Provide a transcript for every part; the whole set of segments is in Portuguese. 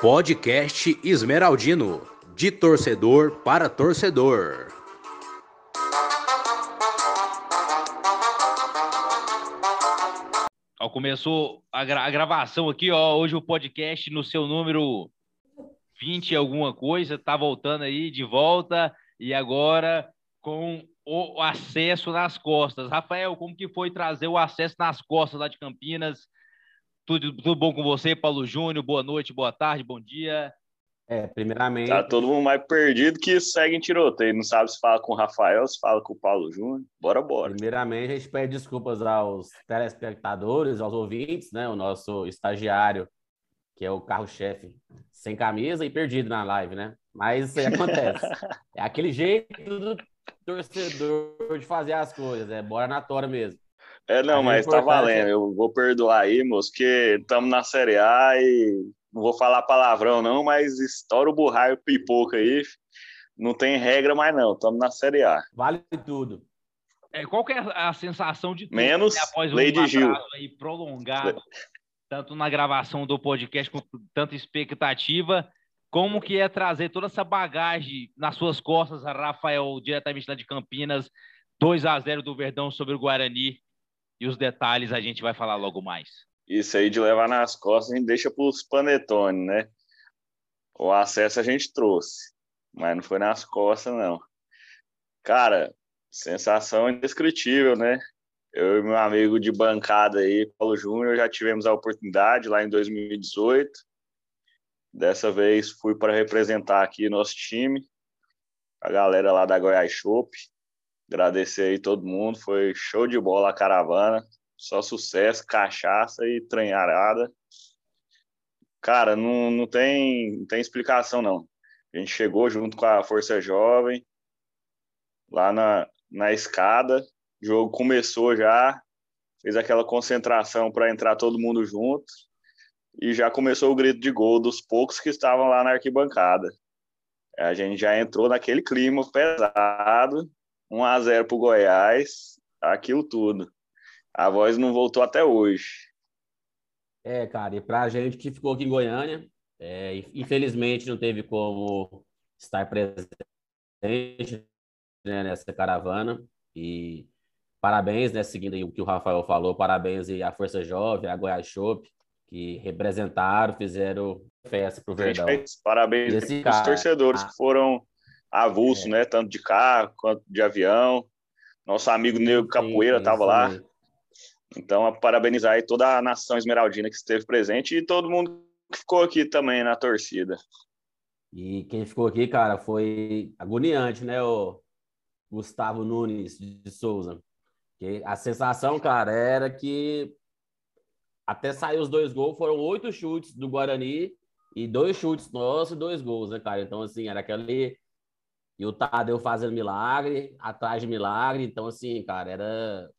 Podcast Esmeraldino, de torcedor para torcedor. Ó, começou a, gra a, gravação aqui, ó. Hoje o podcast no seu número 20 alguma coisa, tá voltando aí de volta e agora com o acesso nas costas. Rafael, como que foi trazer o acesso nas costas lá de Campinas? Tudo, tudo bom com você, Paulo Júnior? Boa noite, boa tarde, bom dia. É, primeiramente. Tá todo mundo mais perdido que segue em tiroteio. Não sabe se fala com o Rafael, se fala com o Paulo Júnior. Bora, bora. Primeiramente, a gente pede desculpas aos telespectadores, aos ouvintes, né? O nosso estagiário, que é o carro-chefe, sem camisa e perdido na live, né? Mas isso aí acontece. é aquele jeito do torcedor de fazer as coisas, é bora na tora mesmo. É, não, mas tá valendo. Eu vou perdoar aí, moço, que estamos na Série A e não vou falar palavrão, não, mas estoura o burraio pipoca aí. Não tem regra mais, não. Estamos na Série A. Vale tudo. É, qual que é a sensação de Menos após lei de Gil. aí prolongado, tanto na gravação do podcast com tanta expectativa, como que é trazer toda essa bagagem nas suas costas, Rafael, diretamente lá de Campinas, 2 a 0 do Verdão sobre o Guarani, e os detalhes a gente vai falar logo mais. Isso aí de levar nas costas a gente deixa para os panetones, né? O acesso a gente trouxe, mas não foi nas costas, não. Cara, sensação indescritível, né? Eu e meu amigo de bancada aí, Paulo Júnior, já tivemos a oportunidade lá em 2018. Dessa vez fui para representar aqui nosso time, a galera lá da Goiás Shop. Agradecer aí todo mundo, foi show de bola a caravana, só sucesso, cachaça e tranharada. Cara, não, não, tem, não tem explicação não. A gente chegou junto com a Força Jovem, lá na, na escada, o jogo começou já, fez aquela concentração para entrar todo mundo junto, e já começou o grito de gol dos poucos que estavam lá na arquibancada. A gente já entrou naquele clima pesado, 1 a 0 para o Goiás, aquilo tudo. A voz não voltou até hoje. É, cara, e para a gente que ficou aqui em Goiânia, é, infelizmente não teve como estar presente né, nessa caravana. E parabéns, né, seguindo o que o Rafael falou, parabéns e à Força Jovem, à Goiás Shop, que representaram, fizeram festa pro Verdão. Parabéns aos torcedores que foram avulso, é. né? Tanto de carro quanto de avião. Nosso amigo Nego Capoeira estava lá. Então, a parabenizar aí toda a nação esmeraldina que esteve presente e todo mundo que ficou aqui também na torcida. E quem ficou aqui, cara, foi agoniante, né? O Gustavo Nunes de Souza. Que a sensação, cara, era que até sair os dois gols, foram oito chutes do Guarani e dois chutes nossos e dois gols, né, cara? Então, assim, era aquele e o Tadeu fazendo milagre, atrás de milagre. Então, assim, cara, era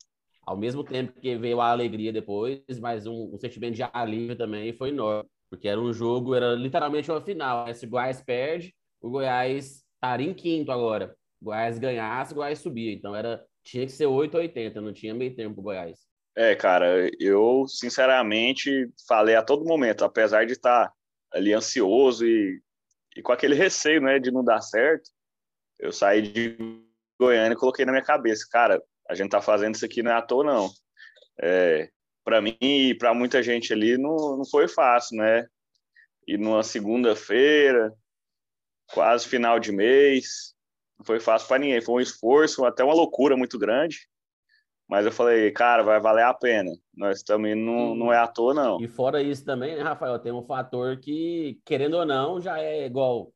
ao mesmo tempo que veio a alegria depois, mas um, um sentimento de alívio também foi enorme. Porque era um jogo, era literalmente uma final. Se o Goiás perde, o Goiás estaria em quinto agora. O Goiás ganhasse, o Goiás subia. Então era, tinha que ser 8 ou 80, não tinha meio tempo o Goiás. É, cara, eu sinceramente falei a todo momento, apesar de estar ali ansioso e, e com aquele receio, né, de não dar certo, eu saí de Goiânia e coloquei na minha cabeça, cara, a gente tá fazendo isso aqui não é à toa, não. É, para mim e para muita gente ali não, não foi fácil, né? E numa segunda-feira, quase final de mês, não foi fácil para ninguém. Foi um esforço, até uma loucura muito grande. Mas eu falei, cara, vai valer a pena. Nós também não, não é à toa, não. E fora isso também, né, Rafael, tem um fator que, querendo ou não, já é igual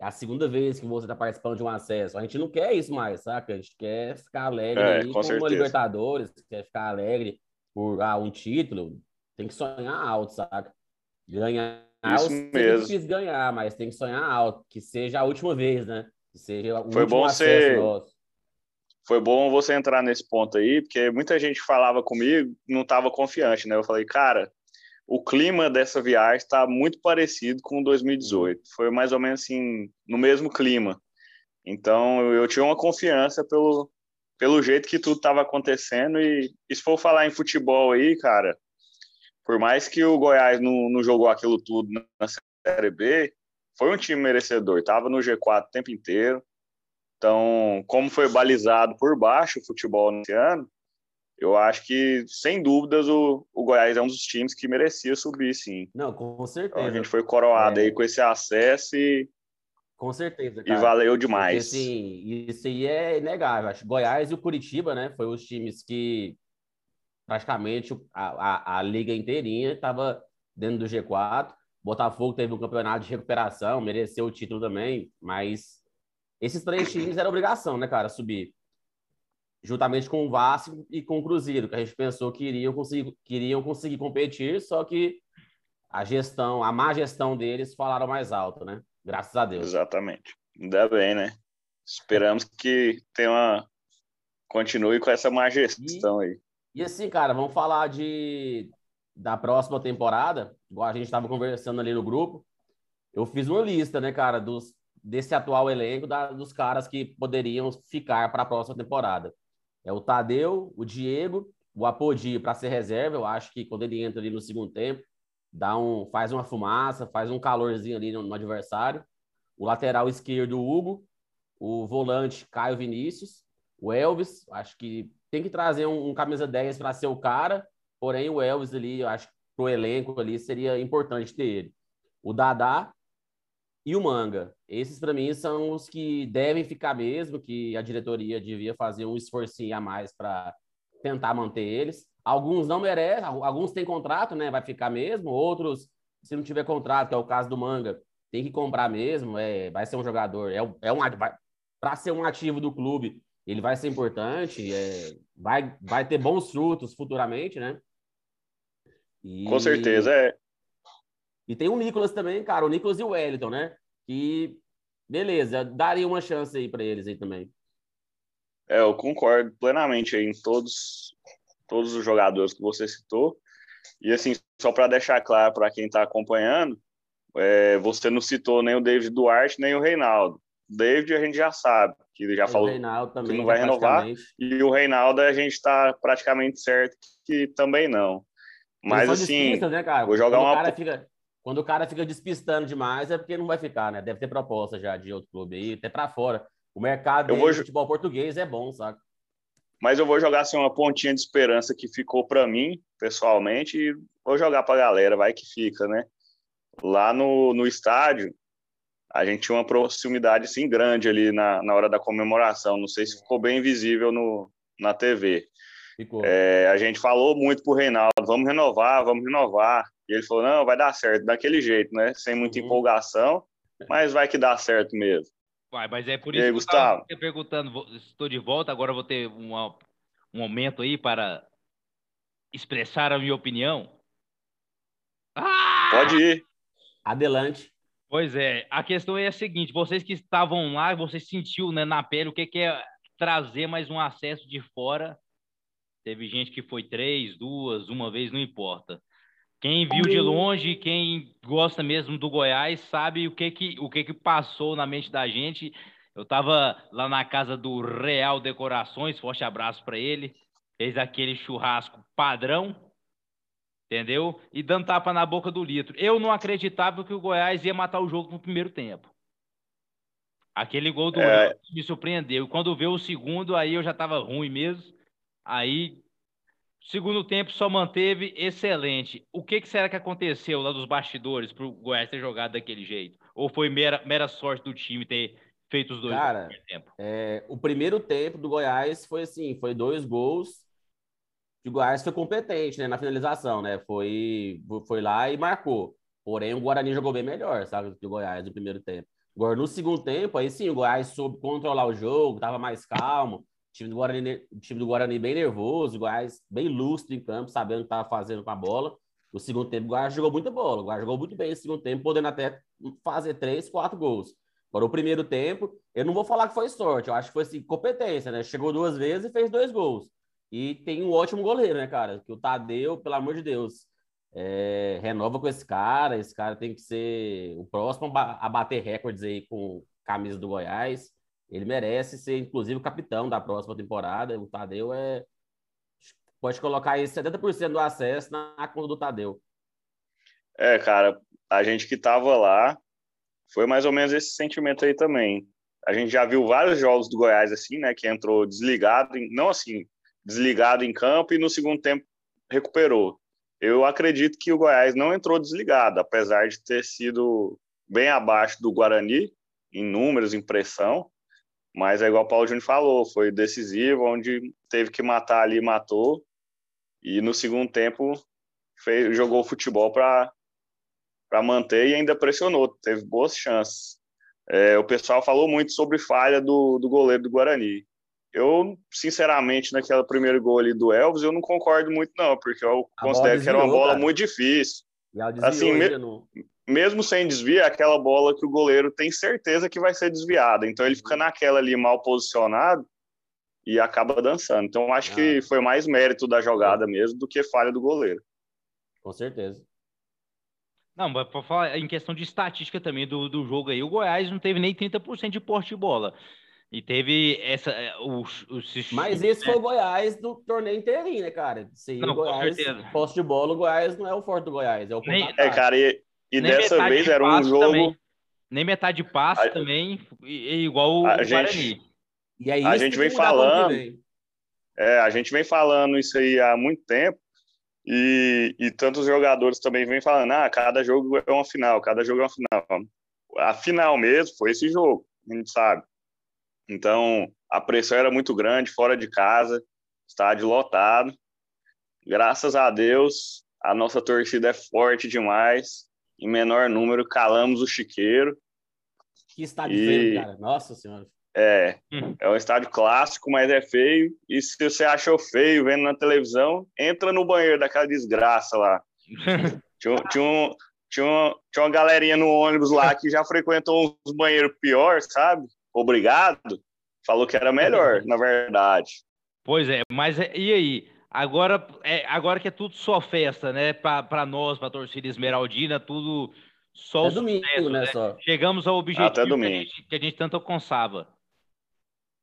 é a segunda vez que você está participando de um acesso. A gente não quer isso mais, saca? A gente quer ficar alegre é, com, com uma Libertadores, quer ficar alegre por ah, um título. Tem que sonhar alto, saca? Ganhar isso eu mesmo. quis ganhar, mas tem que sonhar alto, que seja a última vez, né? Que seja o Foi último bom acesso você... nosso. Foi bom você entrar nesse ponto aí, porque muita gente falava comigo, não estava confiante, né? Eu falei, cara, o clima dessa viagem está muito parecido com 2018. Foi mais ou menos assim, no mesmo clima. Então, eu tinha uma confiança pelo, pelo jeito que tudo estava acontecendo. E, e se for falar em futebol aí, cara, por mais que o Goiás não, não jogou aquilo tudo na Série B, foi um time merecedor, estava no G4 o tempo inteiro. Então, como foi balizado por baixo o futebol nesse ano, eu acho que, sem dúvidas, o, o Goiás é um dos times que merecia subir, sim. Não, com certeza. Então, a gente foi coroado é... aí com esse acesso e. Com certeza, cara. E valeu demais. Porque, assim, isso aí é inegável. Acho Goiás e o Curitiba, né? Foi os times que praticamente a, a, a liga inteirinha estava dentro do G4. Botafogo teve um campeonato de recuperação, mereceu o título também, mas esses três times era obrigação, né, cara, subir juntamente com o Vasco e com o Cruzeiro, que a gente pensou que iriam conseguir, que iriam conseguir competir, só que a gestão, a má gestão deles falaram mais alto, né? Graças a Deus. Exatamente. Ainda bem, né? Esperamos que tenha uma... continue com essa má gestão e, aí. E assim, cara, vamos falar de da próxima temporada, igual a gente estava conversando ali no grupo. Eu fiz uma lista, né, cara, dos desse atual elenco da, dos caras que poderiam ficar para a próxima temporada. É o Tadeu, o Diego, o Apodi para ser reserva. Eu acho que quando ele entra ali no segundo tempo, dá um, faz uma fumaça, faz um calorzinho ali no, no adversário. O lateral esquerdo, o Hugo. O volante, Caio Vinícius. O Elvis, acho que tem que trazer um, um camisa 10 para ser o cara. Porém, o Elvis ali, eu acho que pro elenco ali seria importante ter ele. O Dadá e o Manga. Esses, para mim, são os que devem ficar mesmo, que a diretoria devia fazer um esforcinho a mais para tentar manter eles. Alguns não merecem, alguns têm contrato, né? Vai ficar mesmo. Outros, se não tiver contrato, que é o caso do Manga, tem que comprar mesmo. É, vai ser um jogador, é, é um para ser um ativo do clube, ele vai ser importante, é, vai, vai ter bons frutos futuramente, né? E... Com certeza, é. E tem o Nicolas também, cara, o Nicolas e o Wellington, né? Que, beleza, daria uma chance aí para eles aí também. É, eu concordo plenamente aí em todos, todos os jogadores que você citou. E assim, só para deixar claro para quem está acompanhando, é, você não citou nem o David Duarte, nem o Reinaldo. O David a gente já sabe, que ele já o falou também, que não vai renovar. E o Reinaldo a gente está praticamente certo que também não. Mas assim, né, cara? vou jogar uma. Fica, quando o cara fica despistando demais, é porque não vai ficar, né? Deve ter proposta já de outro clube aí, até para fora. O mercado do futebol português é bom, sabe? Mas eu vou jogar assim uma pontinha de esperança que ficou para mim, pessoalmente, e vou jogar para a galera, vai que fica, né? Lá no, no estádio, a gente tinha uma proximidade assim grande ali na, na hora da comemoração. Não sei se ficou bem visível no, na TV. É, a gente falou muito pro Reinaldo, vamos renovar, vamos renovar. E ele falou, não, vai dar certo, daquele jeito, né? Sem muita uhum. empolgação, mas vai que dá certo mesmo. Vai, mas é por isso aí, que Gustavo? eu perguntando, estou de volta, agora vou ter uma, um momento aí para expressar a minha opinião. Ah! Pode ir. Adelante. Pois é, a questão é a seguinte: vocês que estavam lá, vocês sentiu né, na pele o que, que é trazer mais um acesso de fora Teve gente que foi três, duas, uma vez, não importa. Quem viu de longe, quem gosta mesmo do Goiás, sabe o que que, o que, que passou na mente da gente. Eu estava lá na casa do Real Decorações, forte abraço para ele. Fez aquele churrasco padrão, entendeu? E dando tapa na boca do litro. Eu não acreditava que o Goiás ia matar o jogo no primeiro tempo. Aquele gol do é... Me surpreendeu. Quando veio o segundo, aí eu já estava ruim mesmo. Aí, segundo tempo, só manteve excelente. O que, que será que aconteceu lá dos bastidores para o Goiás ter jogado daquele jeito? Ou foi mera, mera sorte do time ter feito os dois Cara, tempo? É, o primeiro tempo do Goiás foi assim, foi dois gols. O Goiás foi competente né, na finalização, né? Foi, foi lá e marcou. Porém, o Guarani jogou bem melhor, sabe, do Goiás no primeiro tempo. Agora, no segundo tempo, aí sim, o Goiás soube controlar o jogo, estava mais calmo, o time do Guarani, o time do Guarani bem nervoso, o Goiás bem lúcido em campo, sabendo o que estava fazendo com a bola. No segundo tempo, o Goiás jogou muita bola. O Goiás jogou muito bem no segundo tempo, podendo até fazer três, quatro gols. Agora, o primeiro tempo, eu não vou falar que foi sorte, eu acho que foi assim, competência, né? Chegou duas vezes e fez dois gols. E tem um ótimo goleiro, né, cara? Que o Tadeu, pelo amor de Deus, é, renova com esse cara. Esse cara tem que ser o próximo a bater recordes aí com camisa do Goiás. Ele merece ser, inclusive, o capitão da próxima temporada. O Tadeu é. pode colocar aí 70% do acesso na conta do Tadeu. É, cara, a gente que tava lá, foi mais ou menos esse sentimento aí também. A gente já viu vários jogos do Goiás assim, né, que entrou desligado, não assim, desligado em campo e no segundo tempo recuperou. Eu acredito que o Goiás não entrou desligado, apesar de ter sido bem abaixo do Guarani em números, em pressão, mas é igual o Paulo Júnior falou, foi decisivo, onde teve que matar ali, matou, e no segundo tempo fez, jogou futebol para manter e ainda pressionou, teve boas chances. É, o pessoal falou muito sobre falha do, do goleiro do Guarani. Eu, sinceramente, naquele primeiro gol ali do Elvis, eu não concordo muito, não, porque eu a considero que era uma bola cara. muito difícil. Assim, me. Mesmo sem desvio, é aquela bola que o goleiro tem certeza que vai ser desviada. Então ele fica naquela ali mal posicionado e acaba dançando. Então eu acho ah. que foi mais mérito da jogada mesmo do que falha do goleiro. Com certeza. Não, para falar em questão de estatística também do, do jogo aí, o Goiás não teve nem 30% de porte de bola. E teve essa. É, o, o, Mas esse foi o Goiás do torneio inteirinho, né, cara? Sim, não, o Goiás, posse de bola, o Goiás não é o forte do Goiás, é o Nem, É, cara, e, e dessa vez era um jogo. Também. Nem metade de passe a, também, e, igual o a Guarani. Gente, e aí, a gente vem falando. É, a gente vem falando isso aí há muito tempo. E, e tantos jogadores também vêm falando: ah, cada jogo é uma final, cada jogo é uma final. A final mesmo foi esse jogo, a gente sabe. Então, a pressão era muito grande, fora de casa, estádio lotado. Graças a Deus, a nossa torcida é forte demais. Em menor número, calamos o chiqueiro. Que estádio e... feio, cara. Nossa Senhora. É, hum. é um estádio clássico, mas é feio. E se você achou feio vendo na televisão, entra no banheiro daquela desgraça lá. tinha, tinha, um, tinha, uma, tinha uma galerinha no ônibus lá que já frequentou uns banheiros pior, sabe? obrigado, falou que era melhor, na verdade. Pois é, mas é, e aí? Agora, é, agora que é tudo só festa, né? Para nós, para a torcida esmeraldina, tudo só Até domingo, sucesso, né? né? Só. Chegamos ao objetivo que a, gente, que a, gente, tanto alcançava.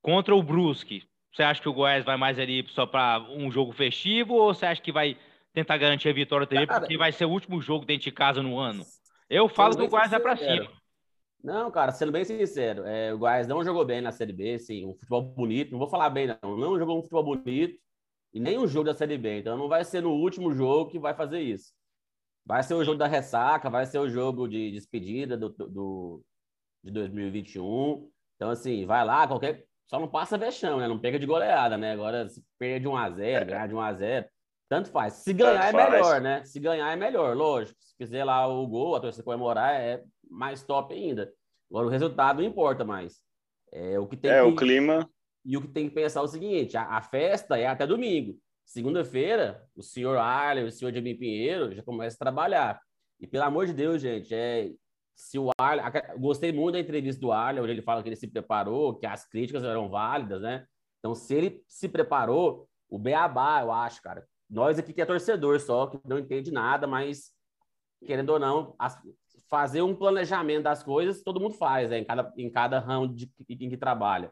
Contra o Brusque, você acha que o Goiás vai mais ali só para um jogo festivo ou você acha que vai tentar garantir a vitória também, Cara, porque vai ser o último jogo dentro de casa no ano? Eu falo que o Goiás vai para cima. Não, cara, sendo bem sincero, é, o Goiás não jogou bem na Série B, sim, um futebol bonito, não vou falar bem não, não jogou um futebol bonito e nem um jogo da Série B, então não vai ser no último jogo que vai fazer isso. Vai ser o jogo da ressaca, vai ser o jogo de despedida do, do, de 2021, então assim, vai lá, qualquer... Só não passa vexão, né? Não pega de goleada, né? Agora, se perder de 1x0, ganhar de 1x0, tanto faz. Se ganhar tanto é melhor, faz. né? Se ganhar é melhor, lógico. Se fizer lá o gol, a torcida comemorar, é mais top ainda. Agora, o resultado não importa mais. É, o que tem é, que... o clima. E o que tem que pensar é o seguinte: a, a festa é até domingo. Segunda-feira, o senhor Arlen, o senhor Jamie Pinheiro já começa a trabalhar. E pelo amor de Deus, gente, é, se o Arlen. Gostei muito da entrevista do Arlen, onde ele fala que ele se preparou, que as críticas eram válidas, né? Então, se ele se preparou, o Beabá, eu acho, cara. Nós aqui que é torcedor só, que não entende nada, mas querendo ou não, as, fazer um planejamento das coisas, todo mundo faz, né? em, cada, em cada ramo de, em que trabalha.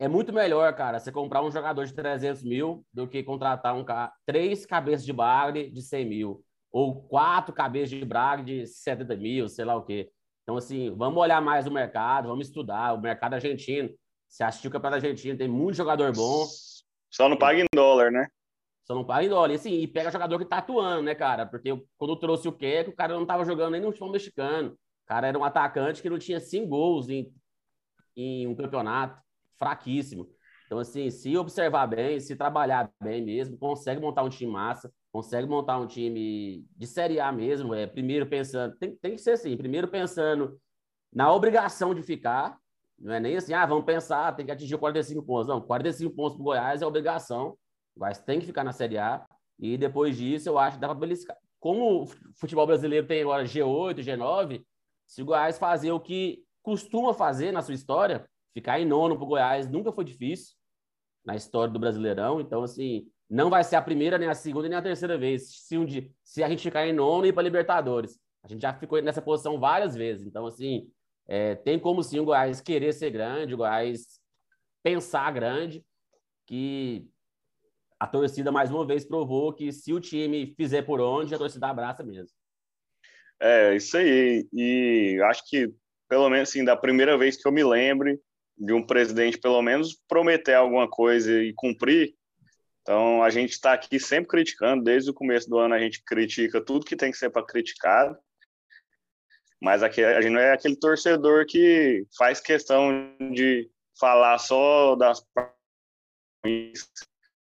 É muito melhor, cara, você comprar um jogador de 300 mil do que contratar um três cabeças de bagre de 100 mil, ou quatro cabeças de bagre de 70 mil, sei lá o quê. Então, assim, vamos olhar mais o mercado, vamos estudar o mercado argentino. Se assistir o campeonato argentino, tem muito jogador bom. Só não paga em dólar, né? Só não paga em dólar. E assim, e pega jogador que tá atuando, né, cara? Porque quando trouxe o Keco, o cara não tava jogando nem no futebol mexicano. O cara era um atacante que não tinha cinco gols em, em um campeonato. Fraquíssimo. Então, assim, se observar bem, se trabalhar bem mesmo, consegue montar um time massa, consegue montar um time de Série A mesmo. É, primeiro pensando, tem, tem que ser assim, primeiro pensando na obrigação de ficar, não é nem assim, ah, vamos pensar, tem que atingir 45 pontos. Não, 45 pontos para o Goiás é obrigação. O Goiás tem que ficar na Série A. E depois disso, eu acho que dá para beliscar. Como o futebol brasileiro tem agora G8, G9, se o Goiás fazer o que costuma fazer na sua história, ficar em nono para o Goiás nunca foi difícil na história do Brasileirão. Então, assim, não vai ser a primeira, nem a segunda, nem a terceira vez. Se, um dia, se a gente ficar em nono e ir para Libertadores. A gente já ficou nessa posição várias vezes. Então, assim, é, tem como sim o Goiás querer ser grande, o Goiás pensar grande, que a torcida mais uma vez provou que se o time fizer por onde, a torcida abraça mesmo. É, isso aí. E acho que, pelo menos, assim, da primeira vez que eu me lembre de um presidente, pelo menos, prometer alguma coisa e cumprir. Então, a gente está aqui sempre criticando, desde o começo do ano a gente critica tudo que tem que ser para criticar, mas aqui, a gente não é aquele torcedor que faz questão de falar só das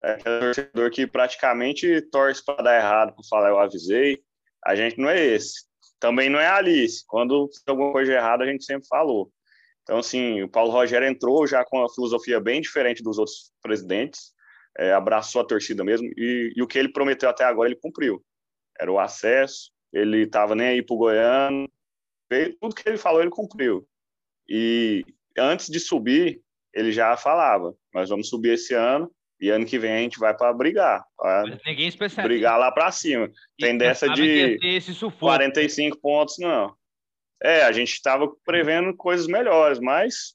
é aquele torcedor que praticamente torce para dar errado, para falar eu avisei. A gente não é esse. Também não é a Alice. Quando alguma coisa errada, a gente sempre falou. Então, assim, o Paulo Rogério entrou já com uma filosofia bem diferente dos outros presidentes, é, abraçou a torcida mesmo, e, e, o que ele prometeu até agora, ele cumpriu. Era o acesso, ele estava nem aí para o Goiano, tudo que ele falou, ele cumpriu. E antes de subir, ele já falava: nós vamos subir esse ano e ano que vem a gente vai para brigar. Pra ninguém especialista. Brigar lá para cima. Tem dessa de 45 pontos, não. É, a gente estava prevendo coisas melhores, mas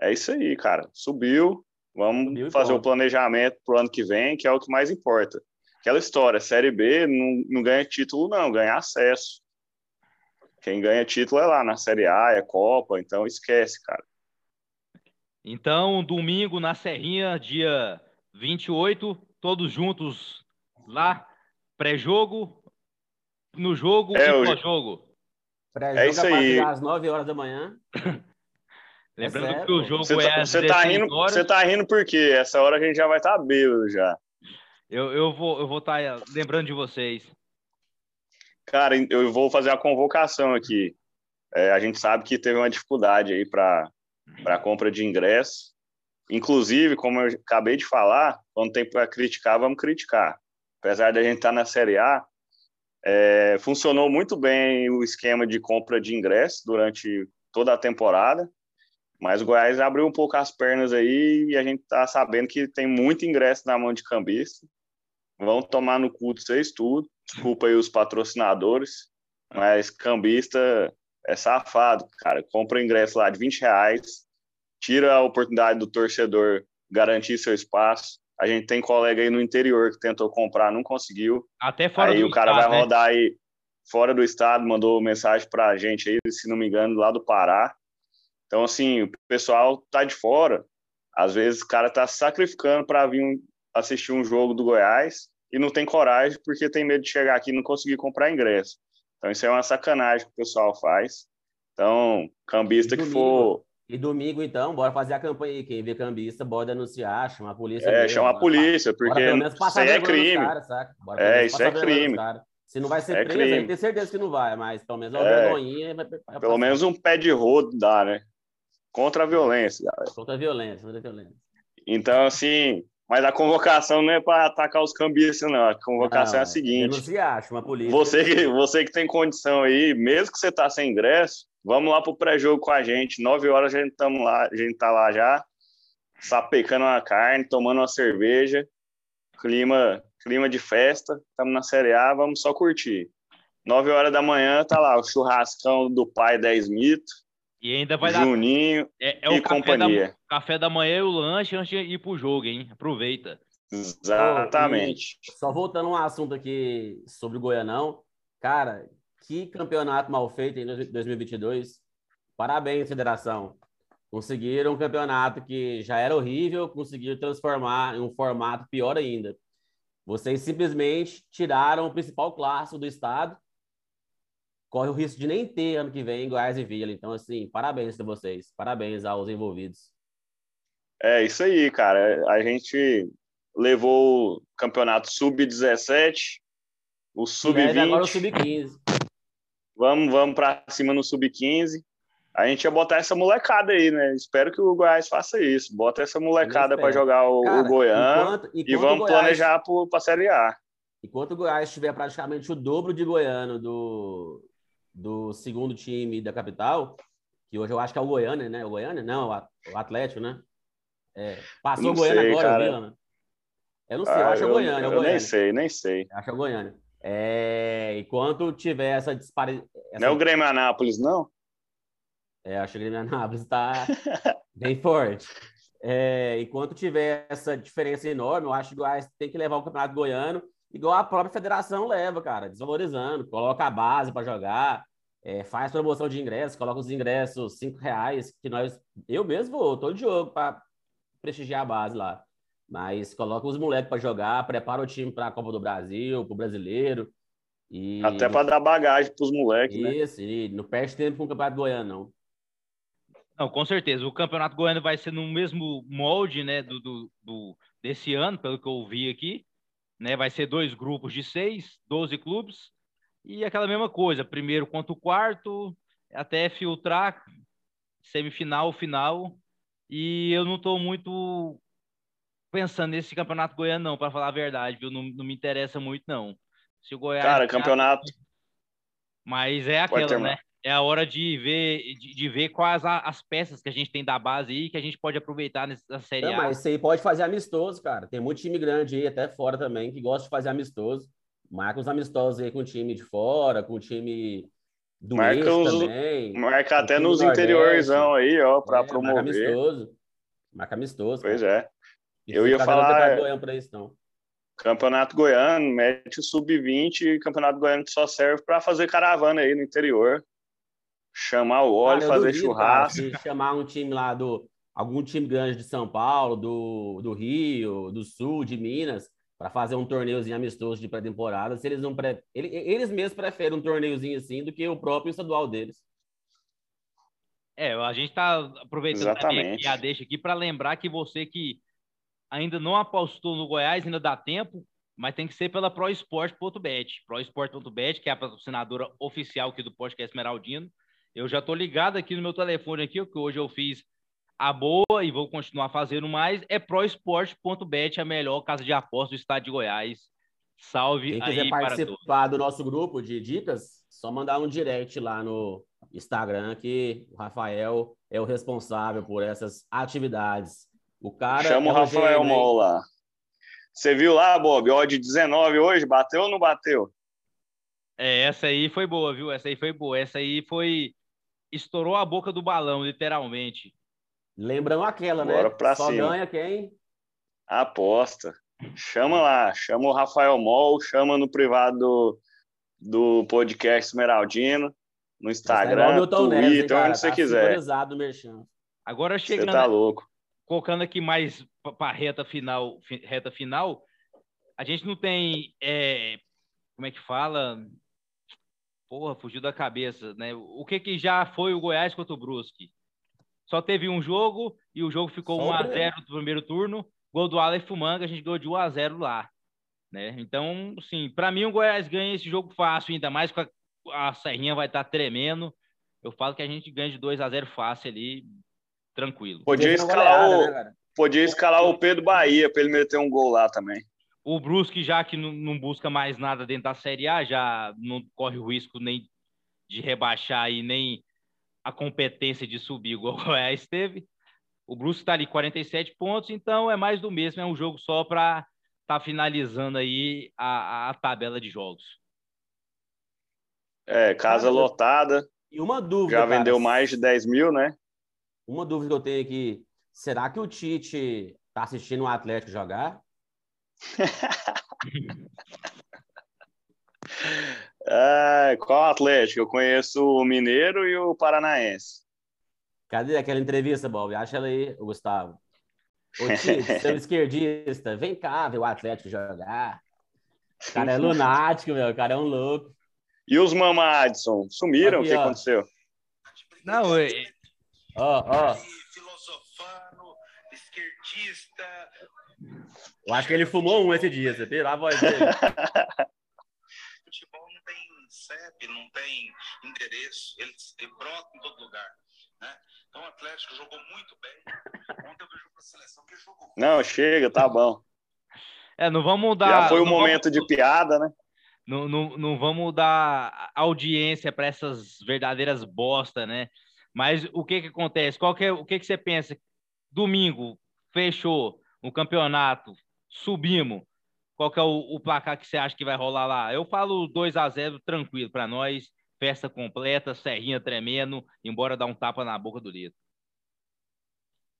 é isso aí, cara. Subiu, vamos Subiu fazer o planejamento para o ano que vem, que é o que mais importa. Aquela história, Série B não, não ganha título, não, ganha acesso. Quem ganha título é lá na Série A, é Copa, então esquece, cara. Então, domingo na Serrinha, dia 28, todos juntos lá, pré-jogo, no jogo é, e pós-jogo. Pré-jogo é isso aí. às 9 horas da manhã. Lembrando é que o jogo você tá, é às você tá rindo, horas. Você tá rindo por quê? Essa hora a gente já vai estar tá bêbado já. Eu, eu vou eu vou estar tá lembrando de vocês. Cara, eu vou fazer a convocação aqui. É, a gente sabe que teve uma dificuldade aí para a compra de ingresso. Inclusive, como eu acabei de falar, quando tem para criticar, vamos criticar. Apesar de a gente estar tá na Série A, é, funcionou muito bem o esquema de compra de ingresso durante toda a temporada, mas o Goiás abriu um pouco as pernas aí e a gente está sabendo que tem muito ingresso na mão de cambista. Vão tomar no cu de vocês tudo. Desculpa aí os patrocinadores, mas cambista é safado, cara. Compra ingresso lá de 20 reais, tira a oportunidade do torcedor garantir seu espaço. A gente tem colega aí no interior que tentou comprar, não conseguiu. Até fora aí do o cara estado, vai né? rodar aí fora do estado, mandou mensagem para a gente aí, se não me engano, lá do Pará. Então, assim, o pessoal tá de fora. Às vezes o cara tá sacrificando para vir assistir um jogo do Goiás e não tem coragem porque tem medo de chegar aqui e não conseguir comprar ingresso. Então, isso é uma sacanagem que o pessoal faz. Então, cambista que for e domingo, então, bora fazer a campanha aí. Quem vê cambista, bora denunciar, chamar a polícia. É, mesmo, chama a polícia, porque isso aí é crime. Cara, é, isso é crime. Se não vai ser é preso, crime. tem certeza que não vai, mas pelo menos uma é, vergonhinha. Vai, vai pelo menos um pé de rodo dá, né? Contra a violência, galera. Contra a violência, contra a violência. Então, assim, mas a convocação não é para atacar os cambistas, não. A convocação não, é a seguinte. Denunciar, chama a polícia. Você que, você que tem condição aí, mesmo que você tá sem ingresso, Vamos lá pro pré-jogo com a gente. Nove horas a gente estamos lá, a gente tá lá já, sapecando uma carne, tomando uma cerveja, clima, clima de festa. Estamos na Série A, vamos só curtir. Nove horas da manhã tá lá o churrascão do pai 10 mito. E ainda vai Juninho dar. É, é e café companhia. Da, café da manhã e o lanche antes de ir pro jogo, hein? Aproveita. Exatamente. só voltando um assunto aqui sobre o Goianão, cara, que campeonato mal feito em 2022. Parabéns, federação. Conseguiram um campeonato que já era horrível, conseguiram transformar em um formato pior ainda. Vocês simplesmente tiraram o principal clássico do estado. Corre o risco de nem ter ano que vem Goiás e Vila. Então, assim, parabéns a vocês. Parabéns aos envolvidos. É isso aí, cara. A gente levou o campeonato sub-17, o sub-20. Agora o sub-15. Vamos, vamos para cima no sub-15. A gente ia botar essa molecada aí, né? Espero que o Goiás faça isso. Bota essa molecada para jogar o, Cara, o Goiânia enquanto, enquanto e vamos Goiás, planejar para a Série A. Enquanto o Goiás tiver praticamente o dobro de Goiano do, do segundo time da capital, que hoje eu acho que é o Goiânia, né? O Goiânia? Não, o Atlético, né? É, passou o Goiânia agora, cara. Vila, né? Eu não sei, ah, eu acho eu, o Goiânia. Eu, eu nem sei, nem sei. Acho o Goiânia. É, enquanto tiver essa disparidade. Essa... Não é o Grêmio Anápolis, não? É, acho que o Grêmio Anápolis está bem forte. é, enquanto tiver essa diferença enorme, eu acho que o Goiás tem que levar o Campeonato Goiano igual a própria federação leva, cara, desvalorizando, coloca a base para jogar, é, faz promoção de ingressos, coloca os ingressos cinco reais, que nós, eu mesmo vou todo jogo para prestigiar a base lá, mas coloca os moleques para jogar, prepara o time para a Copa do Brasil, para o brasileiro. E... Até para dar bagagem para os moleques, né? Isso, e não perde tempo com o Campeonato Goiano, não. Não, com certeza. O Campeonato Goiano vai ser no mesmo molde, né, do, do, do, desse ano, pelo que eu vi aqui. Né, vai ser dois grupos de seis, 12 clubes. E aquela mesma coisa, primeiro contra o quarto, até filtrar semifinal, final. E eu não estou muito pensando nesse campeonato goiano, não, para falar a verdade, viu? Não, não, me interessa muito, não. Se o Goiás. Cara, campeonato. Mas é aquela, né? é a hora de ver, de, de, ver quais as peças que a gente tem da base aí que a gente pode aproveitar nessa série Não, A. Mas você pode fazer amistoso, cara. Tem muito time grande aí, até fora também, que gosta de fazer amistoso. Marca os amistosos aí com o time de fora, com o time do marca os, também. Marca até nos interiorzão aí, ó, para é, promover. Marca amistoso. Marca amistoso. Pois cara. é. Eu ia falar. Isso, não. Campeonato Goiano, mete o sub-20 Campeonato Goiano só serve para fazer caravana aí no interior chamar o óleo, cara, fazer duvido, churrasco. Cara, chamar um time lá do. algum time grande de São Paulo, do, do Rio, do Sul, de Minas, para fazer um torneiozinho amistoso de pré-temporada, se eles não pre... eles, eles mesmos preferem um torneiozinho assim do que o próprio estadual deles. É, a gente está aproveitando aqui, a deixa aqui para lembrar que você que ainda não apostou no Goiás, ainda dá tempo, mas tem que ser pela ProSport.bet. ProSport.bet, que é a patrocinadora oficial aqui do podcast Esmeraldino. Eu já estou ligado aqui no meu telefone aqui, que hoje eu fiz a boa e vou continuar fazendo mais. É proesporte.bet, a melhor casa de apostas do estado de Goiás. Salve Quem quiser participar do nosso grupo de dicas, só mandar um direct lá no Instagram que o Rafael é o responsável por essas atividades. O cara Chama é o Rafael Mol lá. Você viu lá, Bob, odd 19 hoje, bateu ou não bateu? É, essa aí foi boa, viu? Essa aí foi boa. Essa aí foi estourou a boca do balão, literalmente. Lembrando aquela, né? Bora pra Só cima. ganha quem? Aposta. Chama lá, chama o Rafael Mol, chama no privado do, do podcast Esmeraldino, no Instagram, é Twitter, Neves, onde você tá quiser. Agora chegando, você tá louco. Colocando aqui mais para reta final, reta final, a gente não tem, é, como é que fala? Porra, fugiu da cabeça, né? O que que já foi o Goiás contra o Brusque? Só teve um jogo e o jogo ficou 1 a 0 no primeiro turno. Gol do Aleph Manga, a gente ganhou de 1 a 0 lá, né? Então, sim, para mim o Goiás ganha esse jogo fácil, ainda mais com a, a Serrinha vai estar tá tremendo. Eu falo que a gente ganha de 2 a 0 fácil ali, tranquilo. Podia escalar o, né, podia escalar o Pedro Bahia para ele meter um gol lá também. O Brusque, já que não, não, busca mais nada dentro da Série A, já não corre o risco nem de rebaixar e nem a competência de subir, igual o Goiás teve. O Brusque está ali 47 pontos, então é mais do mesmo, é um jogo só para estar tá finalizando aí a, a, tabela de jogos. É, casa lotada. E uma dúvida. Já vendeu cara, mais de 10 mil, né? Uma dúvida que eu tenho aqui: será que o Tite está assistindo o Atlético jogar? ah, qual Atlético? Eu conheço o Mineiro e o Paranaense. Cadê aquela entrevista, Bob? Acha ela aí, Gustavo. Ô, Tito, seu esquerdista, vem cá ver o Atlético jogar. O cara é lunático, meu. O cara é um louco. E os Mama Adson? Sumiram? Aqui, o que ó. aconteceu? Não, ó, ó. Filosofando, esquerdista, eu acho que ele fumou um esse dia, você viu a voz dele? Futebol não tem CEP, não tem endereço, ele, ele brota em todo lugar. Né? Então o Atlético jogou muito bem. Ontem eu vejo para a seleção que jogou. Não, chega, tá bom. É, não vamos mudar. Já foi o um momento vamos, de piada, né? Não, não, não vamos dar audiência para essas verdadeiras bosta, né? Mas o que que acontece? Qual que é, o que que você pensa? Domingo, fechou o campeonato, subimos. Qual que é o, o, placar que você acha que vai rolar lá? Eu falo 2 a 0 tranquilo para nós. Festa completa, Serrinha tremendo, embora dar um tapa na boca do Lito.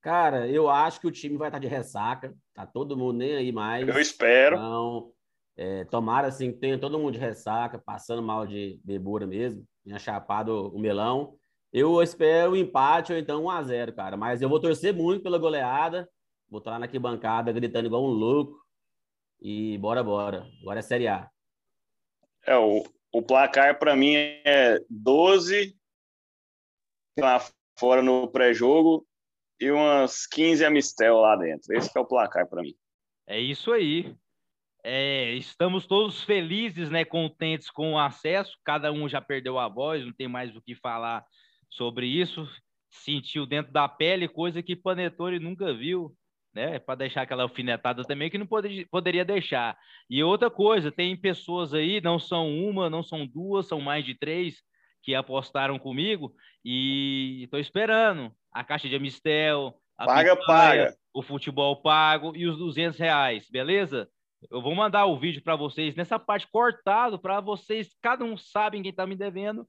Cara, eu acho que o time vai estar de ressaca. Tá todo mundo nem aí mais. Eu espero. Então, é, tomara assim que tenha todo mundo de ressaca, passando mal de bebura mesmo, tinha chapado o melão. Eu espero um empate ou então um a 0 cara. Mas eu vou torcer muito pela goleada. Vou estar lá na arquibancada gritando igual um louco. E bora, bora. Agora é Série A. É, o, o placar para mim é 12 lá fora no pré-jogo e umas 15 Amistel lá dentro. Esse é o placar para mim. É isso aí. É, estamos todos felizes, né, contentes com o acesso. Cada um já perdeu a voz, não tem mais o que falar sobre isso. Sentiu dentro da pele coisa que Panetone nunca viu, né? Para deixar aquela alfinetada também que não pode, poderia deixar. E outra coisa, tem pessoas aí, não são uma, não são duas, são mais de três que apostaram comigo e estou esperando a caixa de Amistel, a paga, paga. o futebol pago e os 200 reais, beleza? Eu vou mandar o vídeo para vocês nessa parte cortado para vocês, cada um sabe quem está me devendo,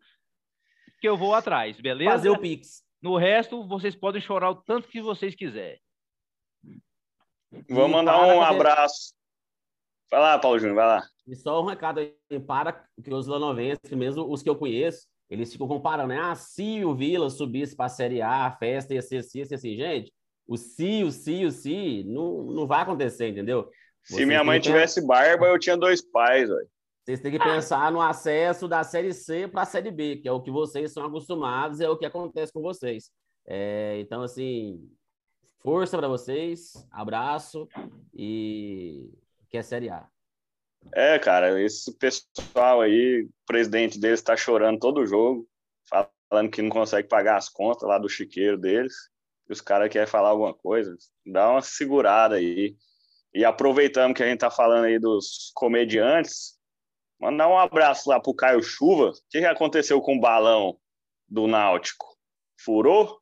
que eu vou atrás, beleza? Fazer o Pix. No resto, vocês podem chorar o tanto que vocês quiserem. Vou mandar um abraço. Vai lá, Paulo Júnior, vai lá. E só um recado aí para que os lanovenses, mesmo os que eu conheço, eles ficam comparando, né? Ah, se o Vila subisse para a Série A, a festa ia ser assim, assim, assim. Gente, o se, o se, o se, não, não vai acontecer, entendeu? Se minha mãe tivesse barba, eu tinha dois pais, velho. Vocês têm que pensar no acesso da Série C para a Série B, que é o que vocês são acostumados, é o que acontece com vocês. É, então, assim, força para vocês, abraço e que é Série A. É, cara, esse pessoal aí, o presidente deles está chorando todo jogo, falando que não consegue pagar as contas lá do chiqueiro deles, e os caras querem falar alguma coisa. Dá uma segurada aí. E aproveitando que a gente está falando aí dos comediantes, mandar um abraço lá pro Caio Chuva. O que, que aconteceu com o balão do Náutico? Furou?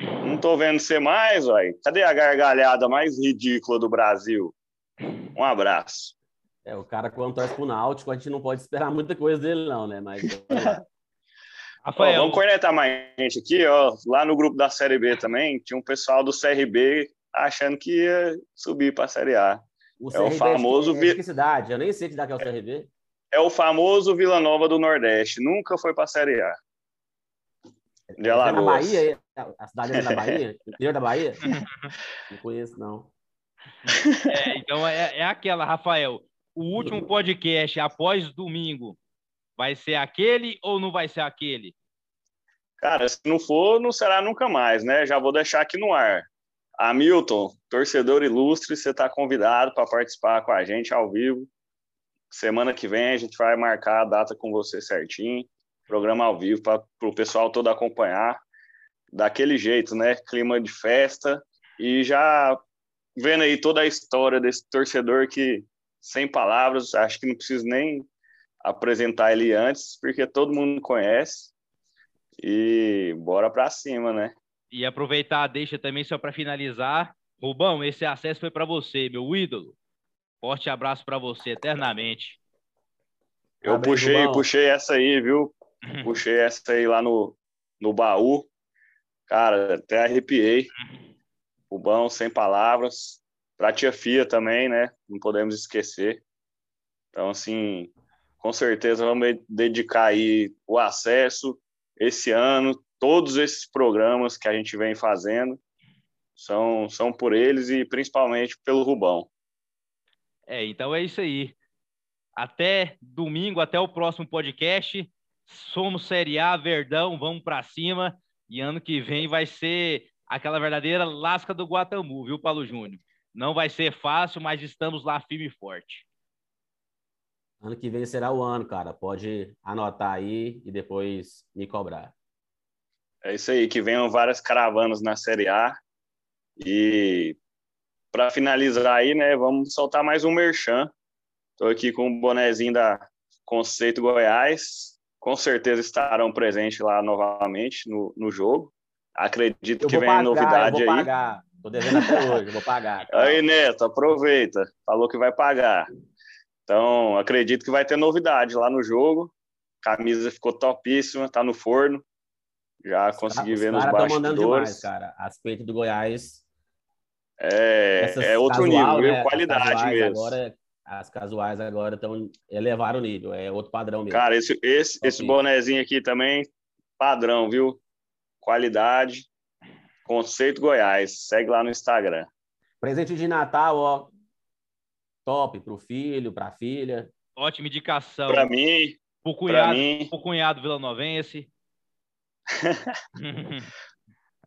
Não tô vendo você mais, velho. Cadê a gargalhada mais ridícula do Brasil? Um abraço. É, o cara quando torce pro Náutico, a gente não pode esperar muita coisa dele não, né? Mas Rafael, ó, vamos cornetar mais gente aqui, ó. Lá no grupo da Série B também, tinha um pessoal do CRB achando que ia subir para a Série A. O é o famoso. É de que cidade? Eu nem sei que cidade é o CRB. É o famoso Vila Nova do Nordeste. Nunca foi para a Série A. De Alagoas. É na Bahia? A cidade é da Bahia? Interior da Bahia? não conheço, não. É, então é, é aquela, Rafael. O último podcast após domingo vai ser aquele ou não vai ser aquele? Cara, se não for, não será nunca mais, né? Já vou deixar aqui no ar. Hamilton, torcedor ilustre, você está convidado para participar com a gente ao vivo. Semana que vem a gente vai marcar a data com você certinho, programa ao vivo para o pessoal todo acompanhar. Daquele jeito, né? Clima de festa e já vendo aí toda a história desse torcedor que, sem palavras, acho que não preciso nem apresentar ele antes, porque todo mundo conhece. E bora para cima, né? E aproveitar deixa também só para finalizar. Rubão, esse acesso foi para você, meu ídolo. Forte abraço para você eternamente. Eu tá puxei, puxei essa aí, viu? puxei essa aí lá no, no baú. Cara, até arrepiei. Rubão, sem palavras. Pra tia Fia também, né? Não podemos esquecer. Então, assim, com certeza vamos dedicar aí o acesso esse ano, todos esses programas que a gente vem fazendo são, são por eles e principalmente pelo Rubão. É, então é isso aí. Até domingo, até o próximo podcast. Somos Série A, Verdão, vamos para cima. E ano que vem vai ser aquela verdadeira lasca do Guatambu, viu, Paulo Júnior? Não vai ser fácil, mas estamos lá firme e forte. Ano que vem será o ano, cara. Pode anotar aí e depois me cobrar. É isso aí, que venham várias caravanas na Série A. E para finalizar aí, né, vamos soltar mais um merchan. Estou aqui com o bonezinho da Conceito Goiás. Com certeza estarão presentes lá novamente no, no jogo. Acredito eu que vem novidade eu vou aí. Pagar. Tô devendo até hoje, vou pagar. Aí, Neto, aproveita. Falou que vai pagar. Então, acredito que vai ter novidade lá no jogo. camisa ficou topíssima, tá no forno Já consegui Os ver nos caras estão mandando demais, bastidores. cara. As peitas do Goiás. É, essas é outro casual, nível, né? Qualidade mesmo. Agora, as casuais agora estão elevaram o nível. É outro padrão mesmo. Cara, esse, esse, esse Ok. bonezinho aqui também, padrão, viu? Qualidade, conceito Goiás. Segue lá no Instagram. Presente de Natal, ó. Top pro filho, pra filha. Ótima indicação. Pra mim, Pro cunhado, mim, pro cunhado vilanovense.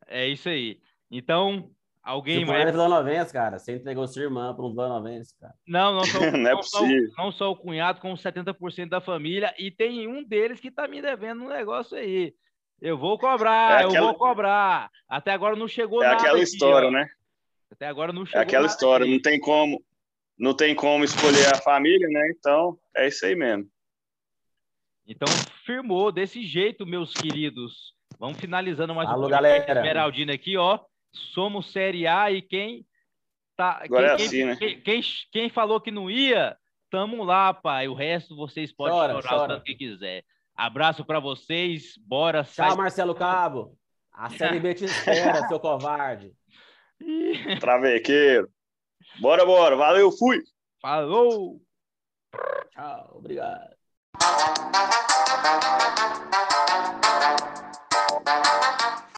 é isso aí. Então, alguém for mais. Vila Novense, cara, você entregou sua irmã para um Vila Novense, cara. Não, não só, Não é não, só, possível. não só o cunhado, como 70% da família. E tem um deles que tá me devendo um negócio aí. Eu vou cobrar, É eu aquela- vou cobrar. Até agora não chegou é nada. aquela aqui, história, ó. né? Até agora não É chegou aquela nada história, aqui. não tem como, não tem como escolher a família, né? Então, é isso aí mesmo. Então, firmou desse jeito, meus queridos. Vamos finalizando mais Alô, um galera. Esmeraldina aqui, ó. Somos Série A e quem tá Agora é quem, assim, né? quem, quem, quem falou que não ia, tamo lá, pai. O resto vocês podem Chora, chorar o chora. tanto que quiser. Abraço pra vocês. Bora Tchau, sai- Marcelo Cabo. A Série B te espera, seu covarde. Travequeiro. Bora, bora. Valeu, fui. Falou. Tchau, obrigado.